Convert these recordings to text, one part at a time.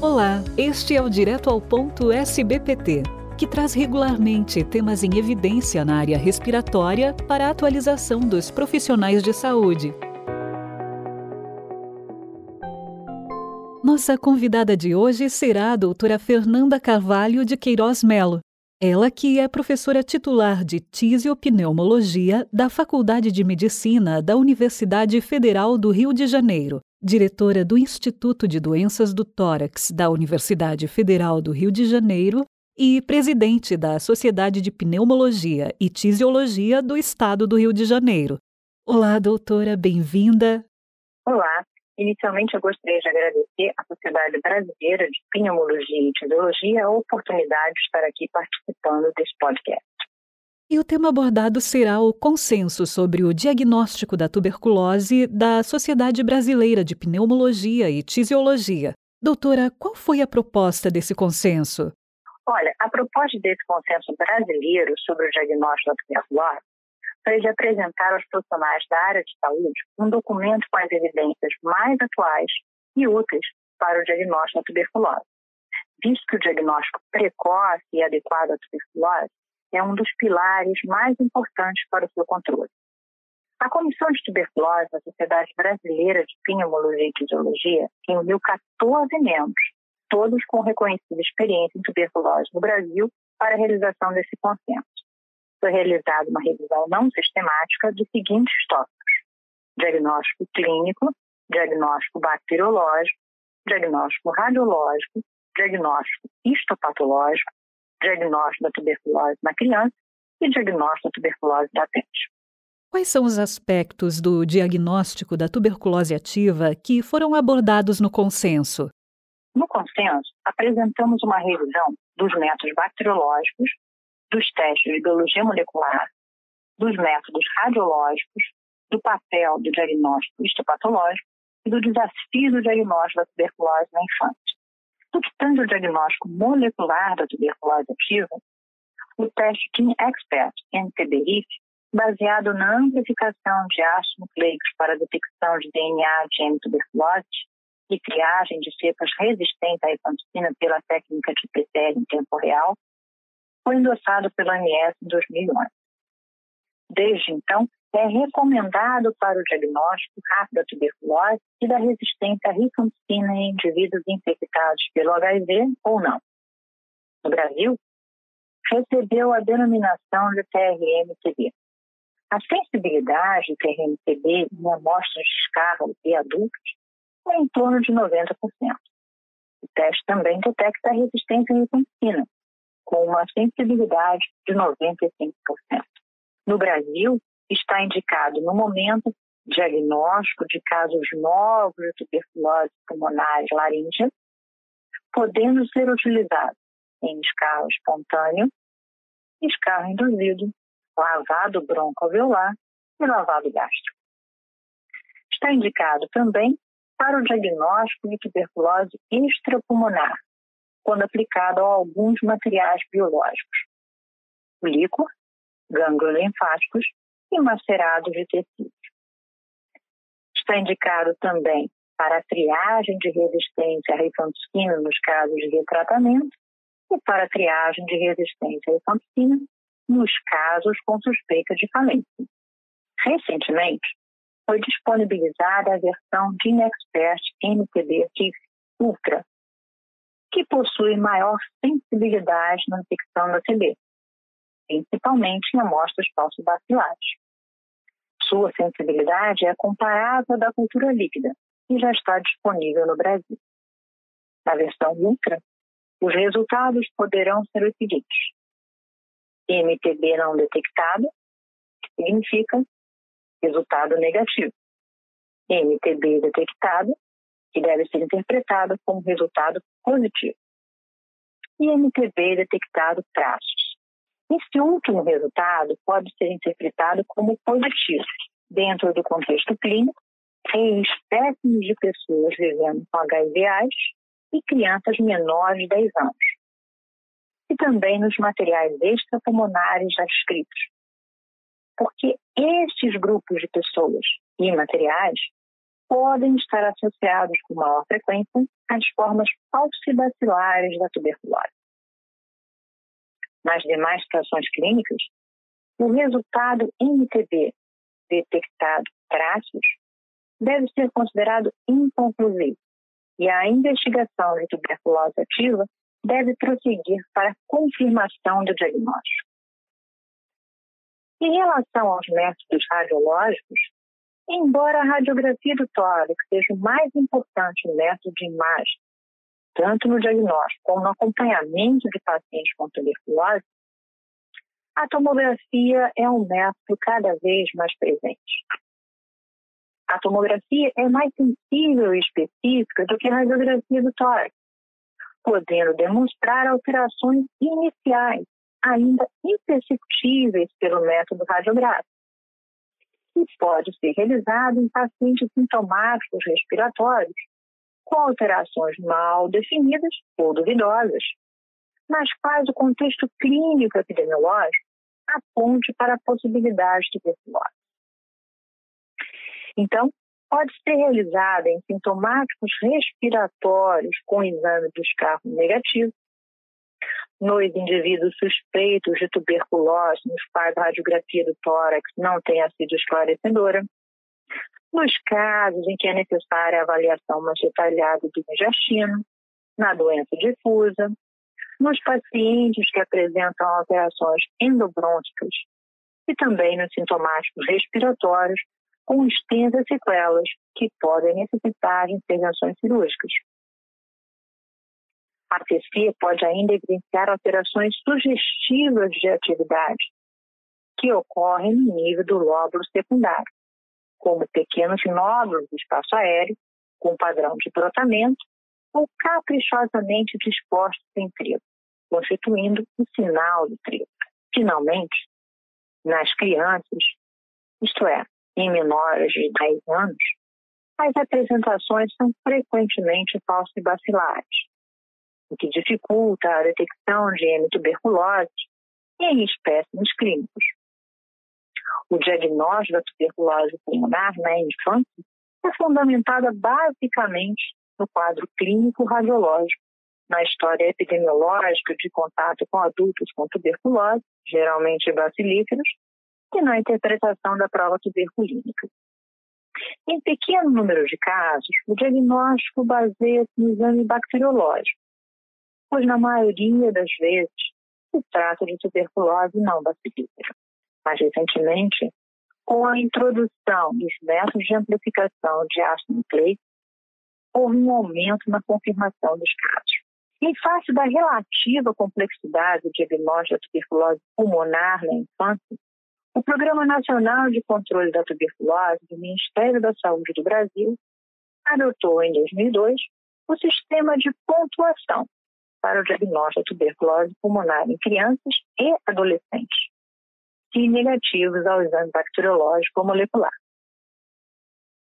Olá, este é o Direto ao Ponto SBPT, que traz regularmente temas em evidência na área respiratória para a atualização dos profissionais de saúde. Nossa convidada de hoje será a doutora Fernanda Carvalho de Queiroz Melo. Ela que é professora titular de Tisiopneumologia da Faculdade de Medicina da Universidade Federal do Rio de Janeiro, diretora do Instituto de Doenças do Tórax da Universidade Federal do Rio de Janeiro e presidente da Sociedade de Pneumologia e Tisiologia do Estado do Rio de Janeiro. Olá, doutora, bem-vinda. Olá, Inicialmente, eu gostaria de agradecer à Sociedade Brasileira de Pneumologia e Tisiologia a oportunidade de estar aqui participando desse podcast. E o tema abordado será o consenso sobre o diagnóstico da tuberculose da Sociedade Brasileira de Pneumologia e Tisiologia. Doutora, qual foi a proposta desse consenso? Olha, a proposta desse consenso brasileiro sobre o diagnóstico da tuberculose foi de apresentar aos profissionais da área de saúde um documento com as evidências mais atuais e úteis para o diagnóstico da tuberculose. Visto que o diagnóstico precoce e adequado à tuberculose é um dos pilares mais importantes para o seu controle. A Comissão de Tuberculose da Sociedade Brasileira de Pneumologia e Fisiologia reuniu 14 membros, todos com reconhecida experiência em tuberculose no Brasil, para a realização desse consenso foi realizada uma revisão não sistemática dos seguintes tópicos: diagnóstico clínico, diagnóstico bacteriológico, diagnóstico radiológico, diagnóstico histopatológico, diagnóstico da tuberculose na criança e diagnóstico da tuberculose latente. Quais são os aspectos do diagnóstico da tuberculose ativa que foram abordados no consenso? No consenso, apresentamos uma revisão dos métodos bacteriológicos, dos testes de biologia molecular, dos métodos radiológicos, do papel do diagnóstico histopatológico e do desafio do diagnóstico da tuberculose na infância. No ao diagnóstico molecular da tuberculose ativa, o teste Gene Expert NTBIF, baseado na amplificação de ácidos nucleicos para detecção de DNA de M tuberculose e triagem de cepas resistentes à rifampicina pela técnica de PCR em tempo real, foi endossado pela OMS em 2011. Desde então, é recomendado para o diagnóstico rápido da tuberculose e da resistência à rifampicina em indivíduos infectados pelo HIV ou não. No Brasil, recebeu a denominação de TRM-TB. A sensibilidade do TRM-TB em amostras de escarro e adultos é em torno de 90%. O teste também detecta a resistência à rifampicina, com uma sensibilidade de 95%. No Brasil, está indicado no momento diagnóstico de casos novos de tuberculose pulmonar laríngea, podendo ser utilizado em escarro espontâneo, escarro induzido, lavado broncoalveolar e lavado gástrico. Está indicado também para o diagnóstico de tuberculose extrapulmonar, quando aplicado a alguns materiais biológicos, líquor, gânglios linfáticos e macerados de tecidos. Está indicado também para a triagem de resistência à rifampicina nos casos de retratamento e para a triagem de resistência à rifampicina nos casos com suspeita de falência. Recentemente, foi disponibilizada a versão Expert MTB TIF Ultra que possui maior sensibilidade na detecção da TB, principalmente em amostras falso-bacilares. Sua sensibilidade é comparável à da cultura líquida e já está disponível no Brasil. Na versão Ultra, os resultados poderão ser os seguintes. MTB não detectado, que significa resultado negativo. MTB detectado, que deve ser interpretado como resultado positivo. E MTB detectado traços. Esse último resultado pode ser interpretado como positivo dentro do contexto clínico em espécimes de pessoas vivendo com HIV/AIDS e crianças menores de 10 anos. E também nos materiais extrapulmonares já escritos. Porque estes grupos de pessoas e materiais podem estar associados com maior frequência às formas falcibacilares da tuberculose. Nas demais situações clínicas, o resultado MTB detectado traços deve ser considerado inconclusivo e a investigação de tuberculose ativa deve prosseguir para confirmação do diagnóstico. Em relação aos métodos radiológicos, embora a radiografia do tórax seja o mais importante método de imagem, tanto no diagnóstico como no acompanhamento de pacientes com tuberculose, a tomografia é um método cada vez mais presente. A tomografia é mais sensível e específica do que a radiografia do tórax, podendo demonstrar alterações iniciais, ainda imperceptíveis pelo método radiográfico, e pode ser realizado em pacientes sintomáticos respiratórios, com alterações mal definidas ou duvidosas, nas quais o contexto clínico epidemiológico aponte para a possibilidade de tuberculose. Então, pode ser realizada em sintomáticos respiratórios com exame do escarro negativo, nos indivíduos suspeitos de tuberculose, nos quais a radiografia do tórax não tenha sido esclarecedora, nos casos em que é necessária a avaliação mais detalhada do intestino, na doença difusa, nos pacientes que apresentam alterações endobrônquicas e também nos sintomáticos respiratórios com extensas sequelas que podem necessitar de intervenções cirúrgicas. A TC pode ainda evidenciar alterações sugestivas de atividade que ocorrem no nível do lóbulo secundário, como pequenos nódulos do espaço aéreo com padrão de brotamento ou caprichosamente dispostos em trigo, constituindo o sinal do trigo. Finalmente, nas crianças, isto é, em menores de 10 anos, as apresentações são frequentemente falcibacilares, o que dificulta a detecção de hemituberculose em espécimes clínicos. O diagnóstico da tuberculose pulmonar na infância é fundamentada basicamente no quadro clínico radiológico, na história epidemiológica de contato com adultos com tuberculose, geralmente bacilíferos, e na interpretação da prova tuberculínica. Em pequeno número de casos, o diagnóstico baseia-se no exame bacteriológico, pois na maioria das vezes se trata de tuberculose não bacilífera. Mais recentemente, com a introdução dos métodos de amplificação de ácido nucleico, houve um aumento na confirmação dos casos. Em face da relativa complexidade do diagnóstico da tuberculose pulmonar na infância, o Programa Nacional de Controle da Tuberculose do Ministério da Saúde do Brasil adotou em 2002 o sistema de pontuação para o diagnóstico da tuberculose pulmonar em crianças e adolescentes, e negativos ao exame bacteriológico ou molecular.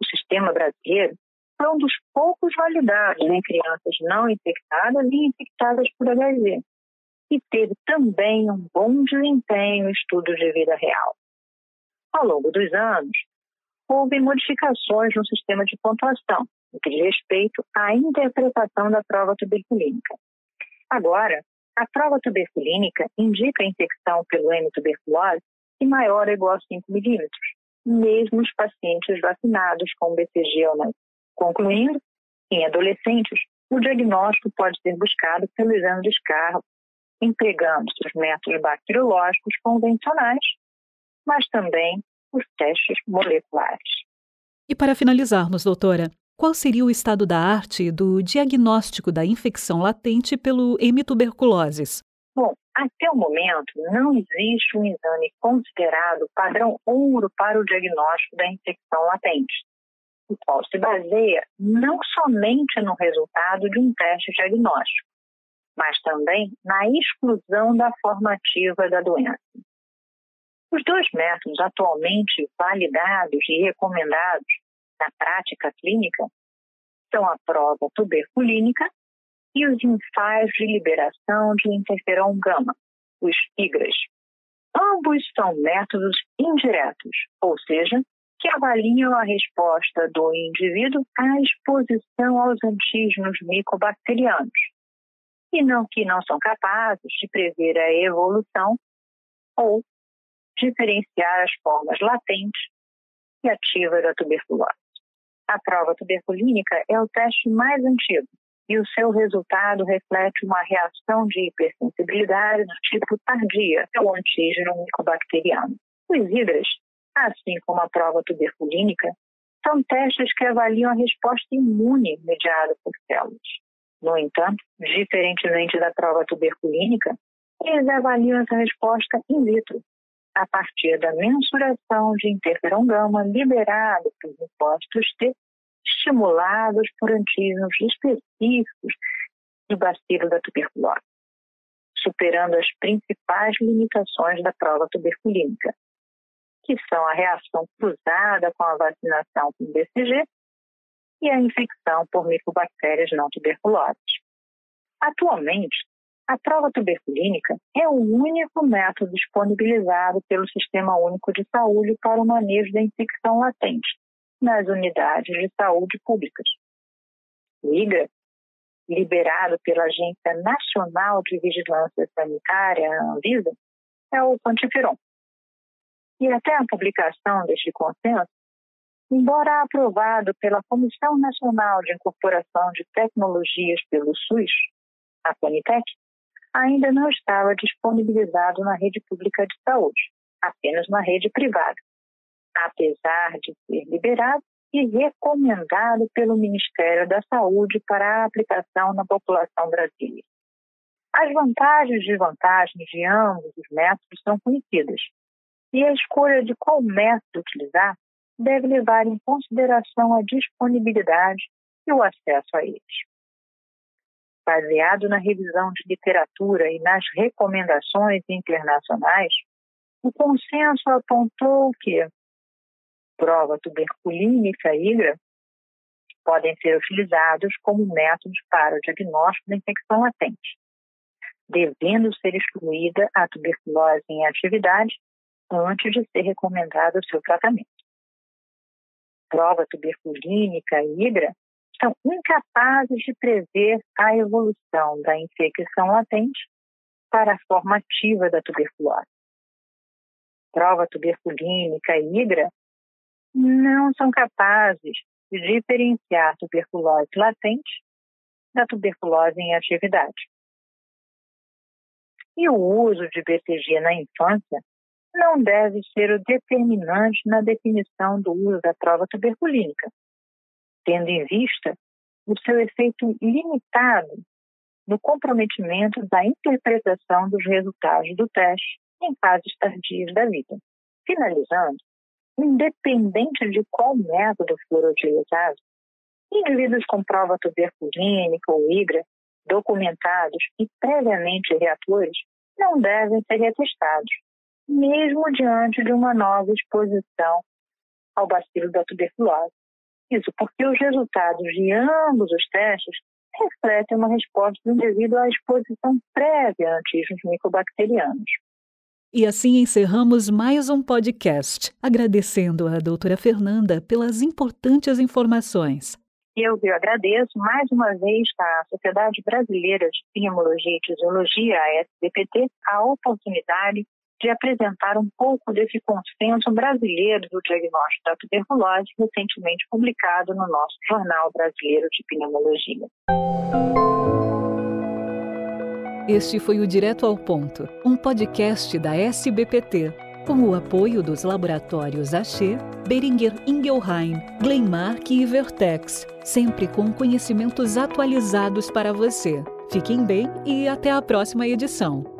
O sistema brasileiro foi um dos poucos validados em crianças não infectadas e infectadas por HIV, e teve também um bom desempenho em estudos de vida real. Ao longo dos anos, houve modificações no sistema de pontuação, no que diz respeito à interpretação da prova tuberculínica. Agora, a prova tuberculínica indica a infecção pelo M tuberculose e maior ou igual a 5 milímetros, mesmo os pacientes vacinados com BCG ou não. Concluindo, em adolescentes, o diagnóstico pode ser buscado pelo exame de escarro empregando os métodos bacteriológicos convencionais, mas também os testes moleculares. E para finalizarmos, doutora, qual seria o estado da arte do diagnóstico da infecção latente pelo hemituberculoses? Bom, até o momento não existe um exame considerado padrão ouro para o diagnóstico da infecção latente, o qual se baseia não somente no resultado de um teste diagnóstico, mas também na exclusão da formativa da doença. Os dois métodos atualmente validados e recomendados na prática clínica são a prova tuberculínica e os ensaios de liberação de interferon gama, os IGRAS. Ambos são métodos indiretos, ou seja, que avaliam a resposta do indivíduo à exposição aos antígenos micobacterianos, e não que não são capazes de prever a evolução ou diferenciar as formas latentes e ativas da tuberculose. A prova tuberculínica é o teste mais antigo e o seu resultado reflete uma reação de hipersensibilidade do tipo tardia ao antígeno micobacteriano. Os hidras, assim como a prova tuberculínica, são testes que avaliam a resposta imune mediada por células. No entanto, diferentemente da prova tuberculínica, eles avaliam essa resposta in vitro, a partir da mensuração de interferon gama liberado por impostos T, estimulados por antígenos específicos do bacilo da tuberculose, superando as principais limitações da prova tuberculínica, que são a reação cruzada com a vacinação com BCG e a infecção por micobactérias não tuberculosas. Atualmente, a prova tuberculínica é o único método disponibilizado pelo Sistema Único de Saúde para o manejo da infecção latente nas unidades de saúde públicas. O IGRA, liberado pela Agência Nacional de Vigilância Sanitária, Anvisa, é o quantiferon. E até a publicação deste consenso, embora aprovado pela Comissão Nacional de Incorporação de Tecnologias pelo SUS, a Conitec, ainda não estava disponibilizado na rede pública de saúde, apenas na rede privada, apesar de ser liberado e recomendado pelo Ministério da Saúde para a aplicação na população brasileira. As vantagens e desvantagens de ambos os métodos são conhecidas, e a escolha de qual método utilizar deve levar em consideração a disponibilidade e o acesso a eles baseado na revisão de literatura e nas recomendações internacionais, o consenso apontou que prova tuberculínica e IGRA podem ser utilizados como métodos para o diagnóstico da infecção latente, devendo ser excluída a tuberculose em atividade antes de ser recomendado o seu tratamento. Prova tuberculínica e IGRA são incapazes de prever a evolução da infecção latente para a forma ativa da tuberculose. Prova tuberculínica e hidra não são capazes de diferenciar tuberculose latente da tuberculose em atividade. E o uso de BCG na infância não deve ser o determinante na definição do uso da prova tuberculínica, tendo em vista o seu efeito limitado no comprometimento da interpretação dos resultados do teste em fases tardias da vida. Finalizando, independente de qual método for utilizado, indivíduos com prova tuberculínica ou IGRA, documentados e previamente reatores, não devem ser retestados, mesmo diante de uma nova exposição ao bacilo da tuberculose. Isso porque os resultados de ambos os testes refletem uma resposta devido à exposição prévia a antígenos micobacterianos. E assim encerramos mais um podcast, agradecendo à doutora Fernanda pelas importantes informações. Eu, eu agradeço mais uma vez à Sociedade Brasileira de Pneumologia e Fisiologia, a SBPT, a oportunidade de apresentar um pouco desse consenso brasileiro do diagnóstico da tuberculose, recentemente publicado no nosso Jornal Brasileiro de Pneumologia. Este foi o Direto ao Ponto, um podcast da SBPT, com o apoio dos laboratórios Axê, Beringer Ingelheim, Glenmark e Vertex, sempre com conhecimentos atualizados para você. Fiquem bem e até a próxima edição.